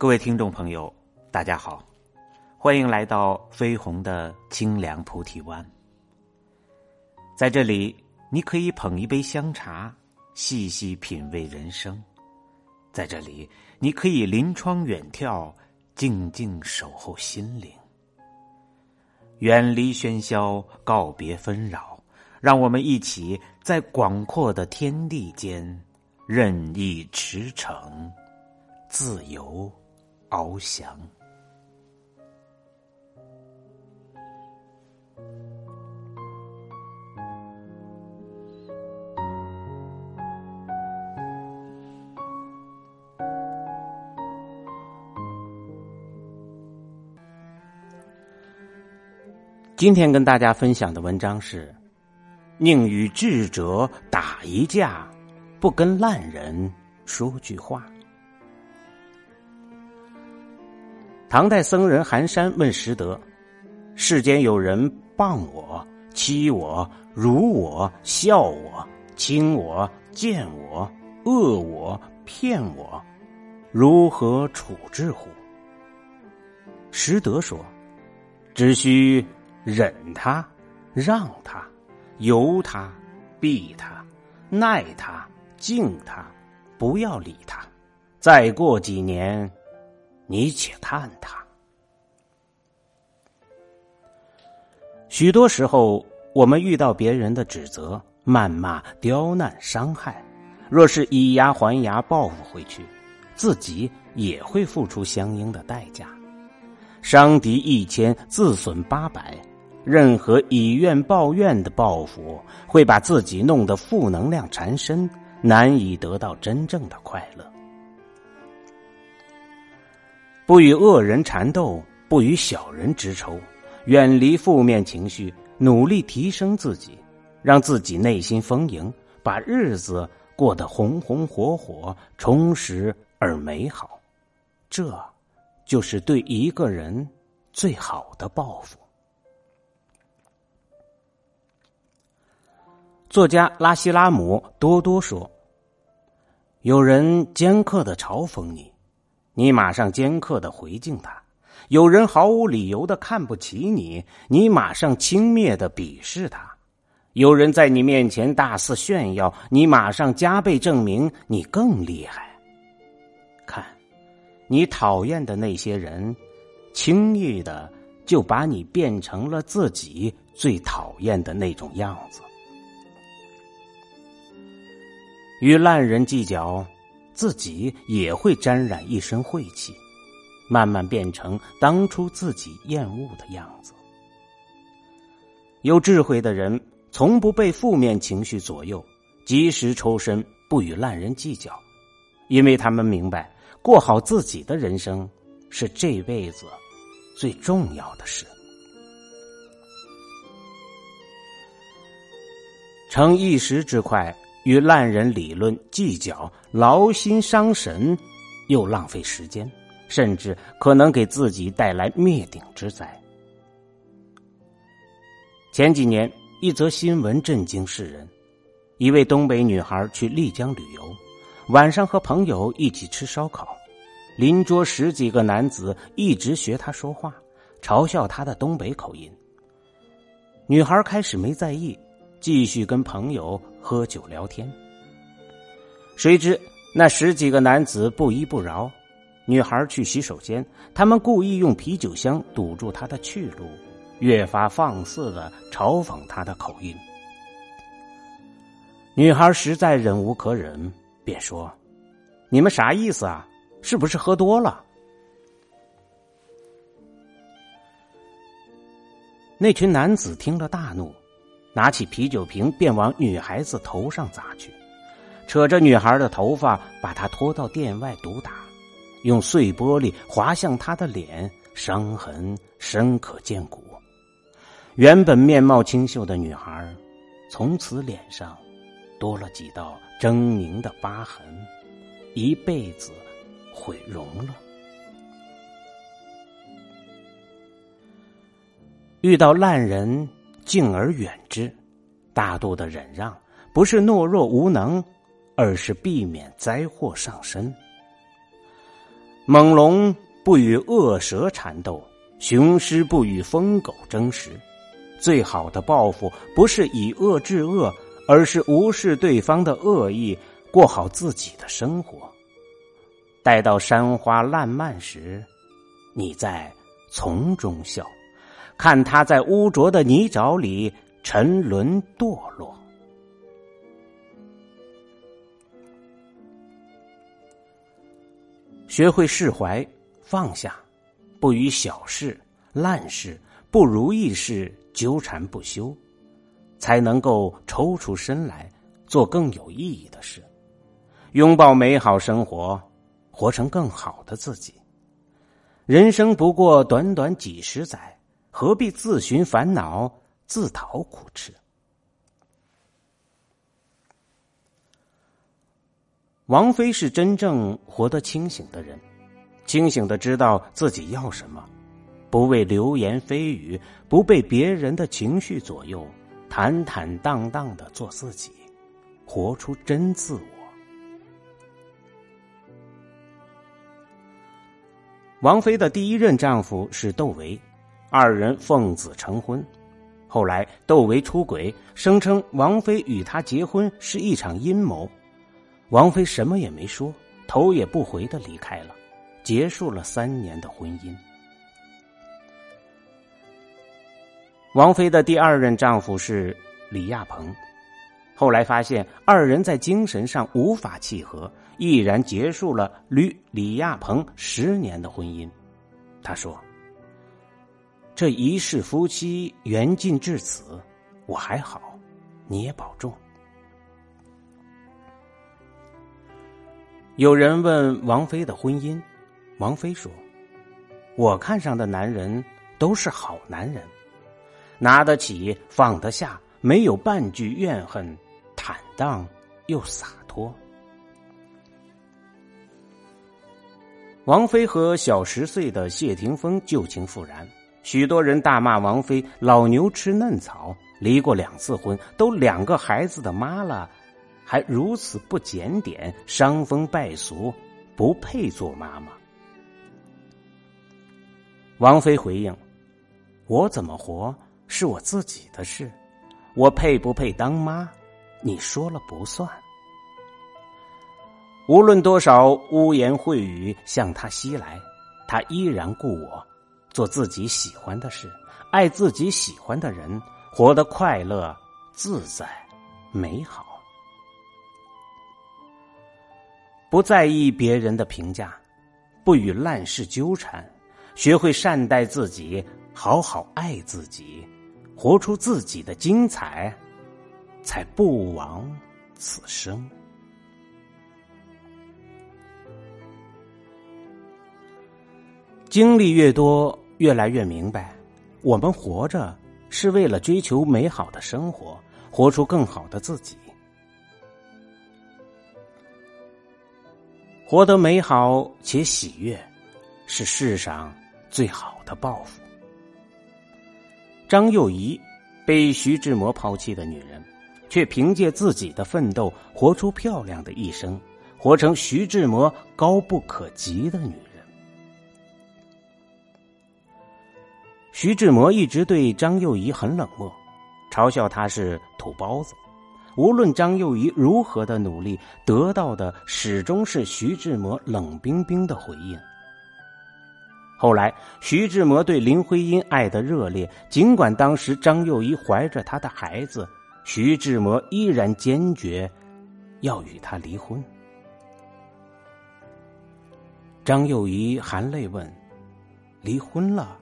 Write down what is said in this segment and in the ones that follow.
各位听众朋友，大家好，欢迎来到飞鸿的清凉菩提湾。在这里，你可以捧一杯香茶，细细品味人生；在这里，你可以临窗远眺，静静守候心灵。远离喧嚣，告别纷扰，让我们一起在广阔的天地间任意驰骋，自由。翱翔。今天跟大家分享的文章是：宁与智者打一架，不跟烂人说句话。唐代僧人寒山问拾得：“世间有人谤我、欺我、辱我、笑我、轻我、贱我、恶我、骗我，如何处置乎？”拾得说：“只需忍他、让他、由他、避他、耐他、敬他，不要理他。再过几年。”你且看他。许多时候，我们遇到别人的指责、谩骂、刁难、伤害，若是以牙还牙报复回去，自己也会付出相应的代价。伤敌一千，自损八百。任何以怨报怨的报复，会把自己弄得负能量缠身，难以得到真正的快乐。不与恶人缠斗，不与小人之仇，远离负面情绪，努力提升自己，让自己内心丰盈，把日子过得红红火火、充实而美好。这，就是对一个人最好的报复。作家拉希拉姆多多说：“有人尖刻的嘲讽你。”你马上尖刻的回敬他，有人毫无理由的看不起你，你马上轻蔑的鄙视他；有人在你面前大肆炫耀，你马上加倍证明你更厉害。看，你讨厌的那些人，轻易的就把你变成了自己最讨厌的那种样子。与烂人计较。自己也会沾染一身晦气，慢慢变成当初自己厌恶的样子。有智慧的人从不被负面情绪左右，及时抽身，不与烂人计较，因为他们明白，过好自己的人生是这辈子最重要的事。逞一时之快。与烂人理论计较，劳心伤神，又浪费时间，甚至可能给自己带来灭顶之灾。前几年，一则新闻震惊世人：一位东北女孩去丽江旅游，晚上和朋友一起吃烧烤，邻桌十几个男子一直学她说话，嘲笑她的东北口音。女孩开始没在意。继续跟朋友喝酒聊天，谁知那十几个男子不依不饶。女孩去洗手间，他们故意用啤酒箱堵住她的去路，越发放肆的嘲讽她的口音。女孩实在忍无可忍，便说：“你们啥意思啊？是不是喝多了？”那群男子听了大怒。拿起啤酒瓶便往女孩子头上砸去，扯着女孩的头发，把她拖到店外毒打，用碎玻璃划向她的脸，伤痕深可见骨。原本面貌清秀的女孩，从此脸上多了几道狰狞的疤痕，一辈子毁容了。遇到烂人。敬而远之，大度的忍让，不是懦弱无能，而是避免灾祸上身。猛龙不与恶蛇缠斗，雄狮不与疯狗争食。最好的报复不是以恶制恶，而是无视对方的恶意，过好自己的生活。待到山花烂漫时，你在丛中笑，看他在污浊的泥沼里沉沦堕落。学会释怀、放下，不与小事、烂事、不如意事纠缠不休，才能够抽出身来做更有意义的事，拥抱美好生活，活成更好的自己。人生不过短短几十载，何必自寻烦恼、自讨苦吃？王菲是真正活得清醒的人，清醒的知道自己要什么，不为流言蜚语，不被别人的情绪左右，坦坦荡荡的做自己，活出真自我。王菲的第一任丈夫是窦唯，二人奉子成婚，后来窦唯出轨，声称王菲与他结婚是一场阴谋。王菲什么也没说，头也不回的离开了，结束了三年的婚姻。王菲的第二任丈夫是李亚鹏，后来发现二人在精神上无法契合，毅然结束了与李亚鹏十年的婚姻。他说：“这一世夫妻缘尽至此，我还好，你也保重。”有人问王菲的婚姻，王菲说：“我看上的男人都是好男人，拿得起放得下，没有半句怨恨，坦荡又洒脱。”王菲和小十岁的谢霆锋旧情复燃，许多人大骂王菲老牛吃嫩草，离过两次婚，都两个孩子的妈了。还如此不检点，伤风败俗，不配做妈妈。王菲回应：“我怎么活是我自己的事，我配不配当妈，你说了不算。无论多少污言秽语向他袭来，他依然故我，做自己喜欢的事，爱自己喜欢的人，活得快乐、自在、美好。”不在意别人的评价，不与烂事纠缠，学会善待自己，好好爱自己，活出自己的精彩，才不枉此生。经历越多，越来越明白，我们活着是为了追求美好的生活，活出更好的自己。活得美好且喜悦，是世上最好的报复。张幼仪被徐志摩抛弃的女人，却凭借自己的奋斗活出漂亮的一生，活成徐志摩高不可及的女人。徐志摩一直对张幼仪很冷漠，嘲笑她是土包子。无论张幼仪如何的努力，得到的始终是徐志摩冷冰冰的回应。后来，徐志摩对林徽因爱的热烈，尽管当时张幼仪怀着他的孩子，徐志摩依然坚决要与他离婚。张幼仪含泪问：“离婚了，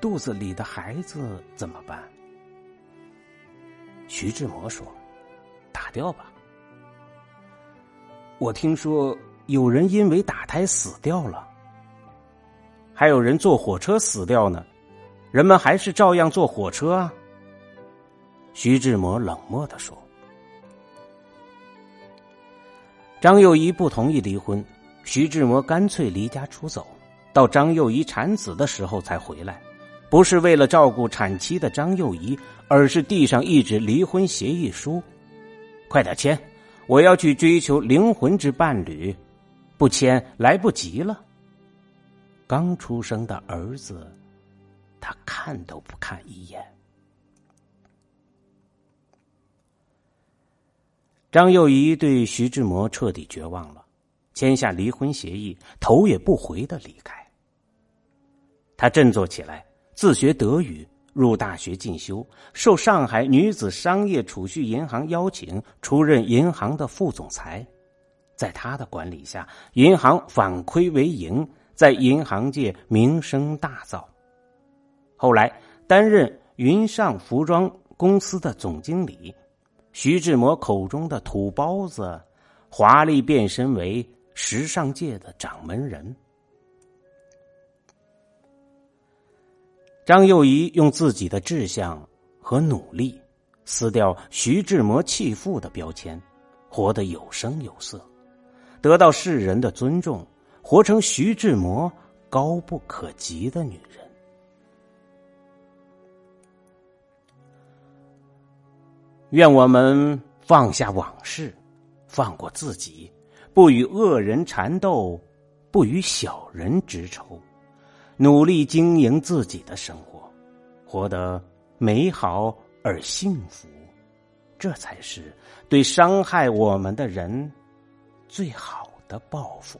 肚子里的孩子怎么办？”徐志摩说。打掉吧！我听说有人因为打胎死掉了，还有人坐火车死掉呢。人们还是照样坐火车啊。徐志摩冷漠的说。张幼仪不同意离婚，徐志摩干脆离家出走，到张幼仪产子的时候才回来，不是为了照顾产期的张幼仪，而是递上一纸离婚协议书。快点签！我要去追求灵魂之伴侣，不签来不及了。刚出生的儿子，他看都不看一眼。张幼仪对徐志摩彻底绝望了，签下离婚协议，头也不回的离开。他振作起来，自学德语，入大学进修，受上海女子商业储蓄银行邀请，出任银行的副总裁。在他的管理下，银行反亏为盈，在银行界名声大噪。后来担任云上服装公司的总经理。徐志摩口中的土包子，华丽变身为时尚界的掌门人。张幼仪用自己的志向和努力，撕掉徐志摩弃妇的标签，活得有声有色，得到世人的尊重，活成徐志摩高不可及的女人。愿我们放下往事，放过自己，不与恶人缠斗，不与小人执仇，努力经营自己的生活，活得美好而幸福，这才是对伤害我们的人最好的报复。